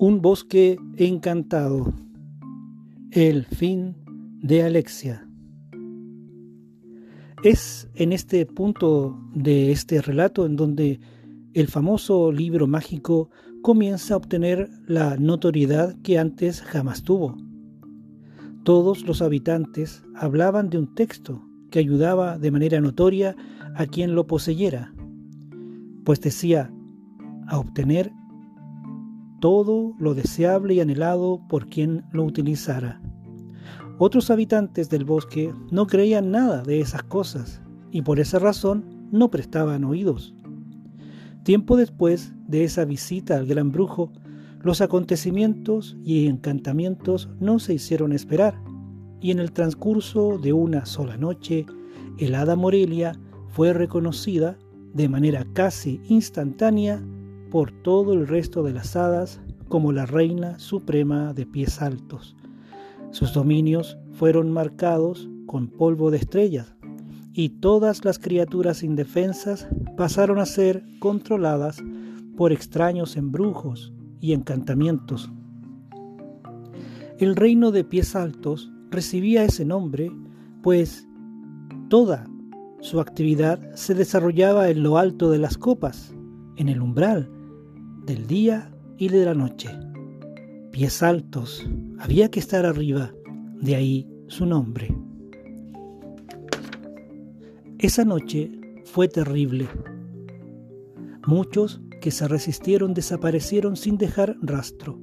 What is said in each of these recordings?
Un bosque encantado. El fin de Alexia. Es en este punto de este relato en donde el famoso libro mágico comienza a obtener la notoriedad que antes jamás tuvo. Todos los habitantes hablaban de un texto que ayudaba de manera notoria a quien lo poseyera, pues decía a obtener todo lo deseable y anhelado por quien lo utilizara. Otros habitantes del bosque no creían nada de esas cosas y por esa razón no prestaban oídos. Tiempo después de esa visita al gran brujo, los acontecimientos y encantamientos no se hicieron esperar, y en el transcurso de una sola noche, el hada Morelia fue reconocida de manera casi instantánea por todo el resto de las hadas como la reina suprema de pies altos. Sus dominios fueron marcados con polvo de estrellas y todas las criaturas indefensas pasaron a ser controladas por extraños embrujos y encantamientos. El reino de pies altos recibía ese nombre, pues toda su actividad se desarrollaba en lo alto de las copas, en el umbral del día y de la noche. Pies altos, había que estar arriba, de ahí su nombre. Esa noche fue terrible. Muchos que se resistieron desaparecieron sin dejar rastro.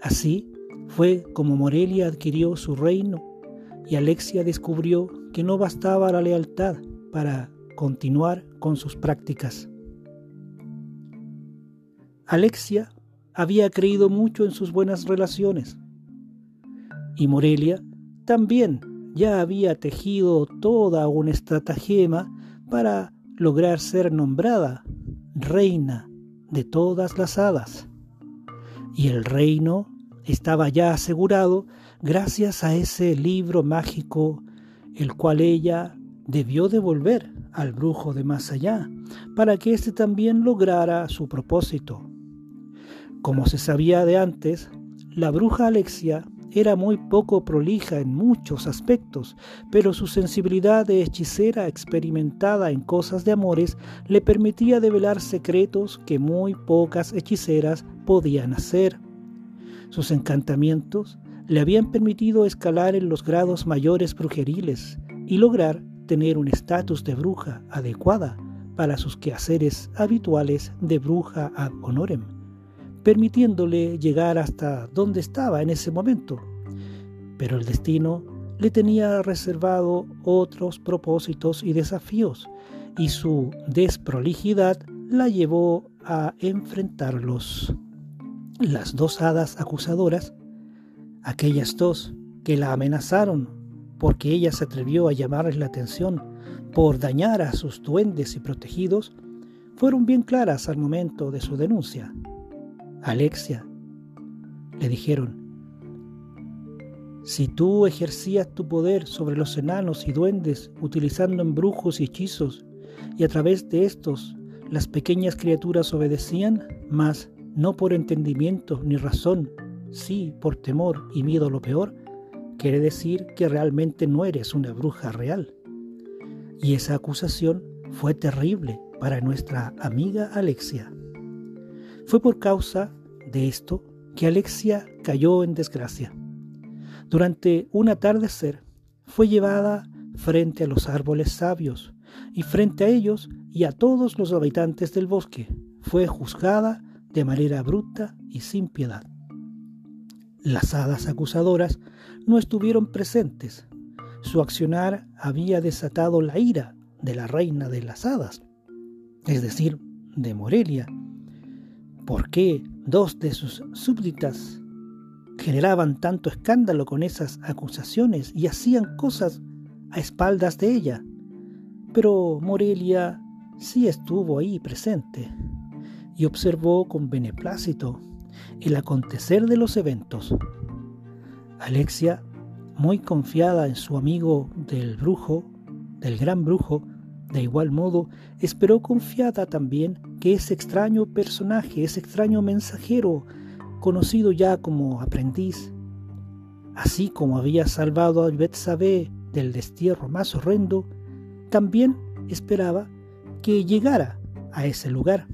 Así fue como Morelia adquirió su reino y Alexia descubrió que no bastaba la lealtad para continuar con sus prácticas. Alexia había creído mucho en sus buenas relaciones y Morelia también ya había tejido toda una estratagema para lograr ser nombrada reina de todas las hadas. Y el reino estaba ya asegurado gracias a ese libro mágico, el cual ella debió devolver al brujo de más allá, para que éste también lograra su propósito. Como se sabía de antes, la bruja Alexia era muy poco prolija en muchos aspectos, pero su sensibilidad de hechicera experimentada en cosas de amores le permitía develar secretos que muy pocas hechiceras podían hacer. Sus encantamientos le habían permitido escalar en los grados mayores brujeriles y lograr tener un estatus de bruja adecuada para sus quehaceres habituales de bruja ad honorem permitiéndole llegar hasta donde estaba en ese momento. Pero el destino le tenía reservado otros propósitos y desafíos, y su desprolijidad la llevó a enfrentarlos. Las dos hadas acusadoras, aquellas dos que la amenazaron porque ella se atrevió a llamarles la atención por dañar a sus duendes y protegidos, fueron bien claras al momento de su denuncia. Alexia, le dijeron, si tú ejercías tu poder sobre los enanos y duendes utilizando embrujos y hechizos, y a través de estos las pequeñas criaturas obedecían, mas no por entendimiento ni razón, sí por temor y miedo lo peor, quiere decir que realmente no eres una bruja real. Y esa acusación fue terrible para nuestra amiga Alexia. Fue por causa de esto que Alexia cayó en desgracia. Durante un atardecer fue llevada frente a los árboles sabios y frente a ellos y a todos los habitantes del bosque fue juzgada de manera bruta y sin piedad. Las hadas acusadoras no estuvieron presentes. Su accionar había desatado la ira de la reina de las hadas, es decir, de Morelia, ¿Por qué dos de sus súbditas generaban tanto escándalo con esas acusaciones y hacían cosas a espaldas de ella? Pero Morelia sí estuvo ahí presente y observó con beneplácito el acontecer de los eventos. Alexia, muy confiada en su amigo del brujo, del gran brujo, de igual modo, esperó confiada también que ese extraño personaje, ese extraño mensajero conocido ya como aprendiz, así como había salvado a Betsabé del destierro más horrendo, también esperaba que llegara a ese lugar.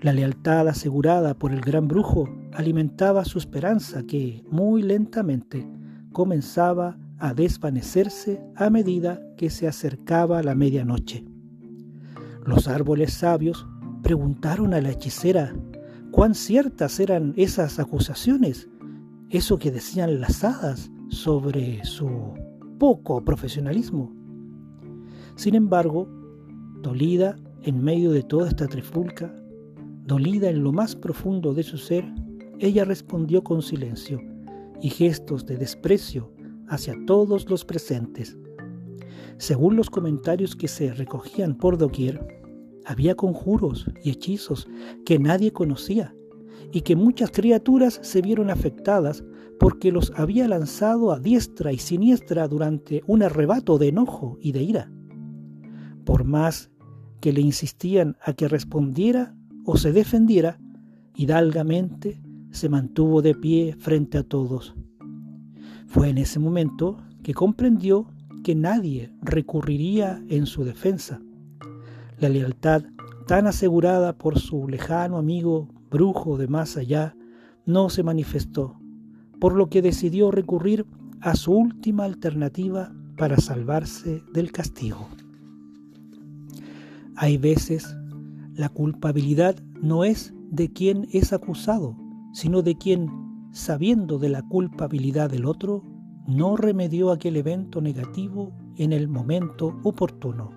La lealtad asegurada por el gran brujo alimentaba su esperanza que muy lentamente comenzaba a desvanecerse a medida que se acercaba la medianoche. Los árboles sabios preguntaron a la hechicera cuán ciertas eran esas acusaciones, eso que decían las hadas sobre su poco profesionalismo. Sin embargo, dolida en medio de toda esta trifulca, dolida en lo más profundo de su ser, ella respondió con silencio y gestos de desprecio hacia todos los presentes. Según los comentarios que se recogían por doquier, había conjuros y hechizos que nadie conocía y que muchas criaturas se vieron afectadas porque los había lanzado a diestra y siniestra durante un arrebato de enojo y de ira. Por más que le insistían a que respondiera o se defendiera, hidalgamente se mantuvo de pie frente a todos. Fue en ese momento que comprendió que nadie recurriría en su defensa. La lealtad tan asegurada por su lejano amigo brujo de más allá no se manifestó, por lo que decidió recurrir a su última alternativa para salvarse del castigo. Hay veces la culpabilidad no es de quien es acusado, sino de quien, sabiendo de la culpabilidad del otro, no remedió aquel evento negativo en el momento oportuno.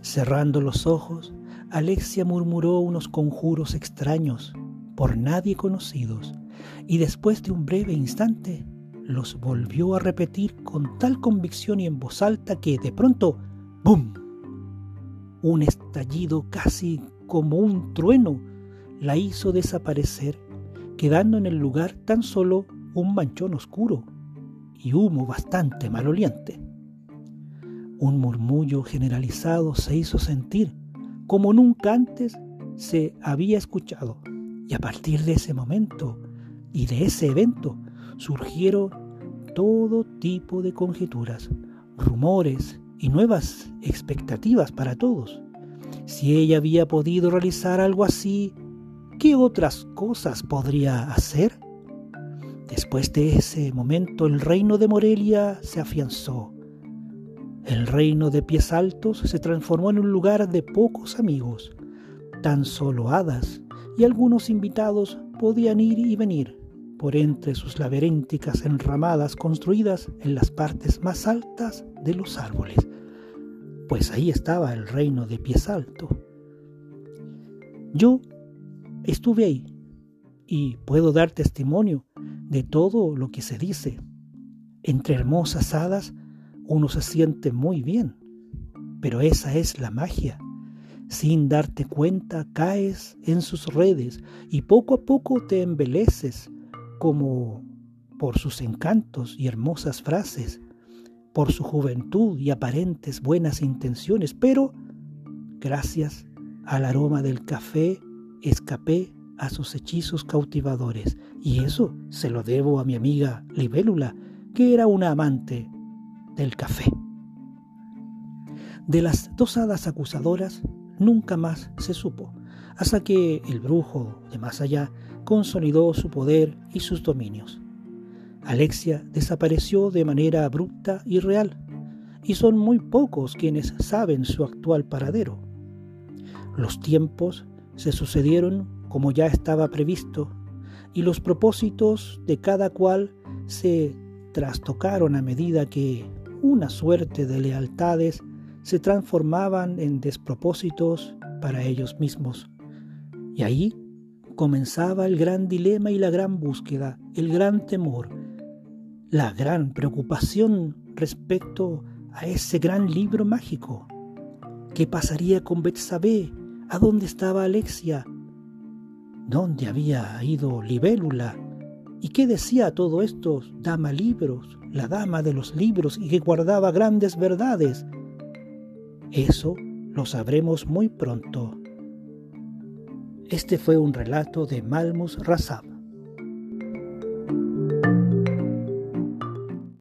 Cerrando los ojos, Alexia murmuró unos conjuros extraños, por nadie conocidos, y después de un breve instante los volvió a repetir con tal convicción y en voz alta que de pronto, ¡bum! Un estallido casi como un trueno la hizo desaparecer, quedando en el lugar tan solo un manchón oscuro y humo bastante maloliente. Un murmullo generalizado se hizo sentir como nunca antes se había escuchado. Y a partir de ese momento y de ese evento surgieron todo tipo de conjeturas, rumores y nuevas expectativas para todos. Si ella había podido realizar algo así, ¿qué otras cosas podría hacer? Después de ese momento el reino de Morelia se afianzó. El reino de pies altos se transformó en un lugar de pocos amigos. Tan solo hadas y algunos invitados podían ir y venir por entre sus laberínticas enramadas construidas en las partes más altas de los árboles pues ahí estaba el reino de pies alto. Yo estuve ahí y puedo dar testimonio de todo lo que se dice. Entre hermosas hadas uno se siente muy bien, pero esa es la magia. Sin darte cuenta caes en sus redes y poco a poco te embeleces como por sus encantos y hermosas frases por su juventud y aparentes buenas intenciones, pero gracias al aroma del café escapé a sus hechizos cautivadores. Y eso se lo debo a mi amiga Libélula, que era una amante del café. De las dos hadas acusadoras nunca más se supo, hasta que el brujo de más allá consolidó su poder y sus dominios. Alexia desapareció de manera abrupta y real, y son muy pocos quienes saben su actual paradero. Los tiempos se sucedieron como ya estaba previsto, y los propósitos de cada cual se trastocaron a medida que una suerte de lealtades se transformaban en despropósitos para ellos mismos. Y ahí comenzaba el gran dilema y la gran búsqueda, el gran temor, la gran preocupación respecto a ese gran libro mágico. ¿Qué pasaría con Betsabé? ¿A dónde estaba Alexia? ¿Dónde había ido Libélula? ¿Y qué decía todo esto dama libros, la dama de los libros y que guardaba grandes verdades? Eso lo sabremos muy pronto. Este fue un relato de Malmus Razab.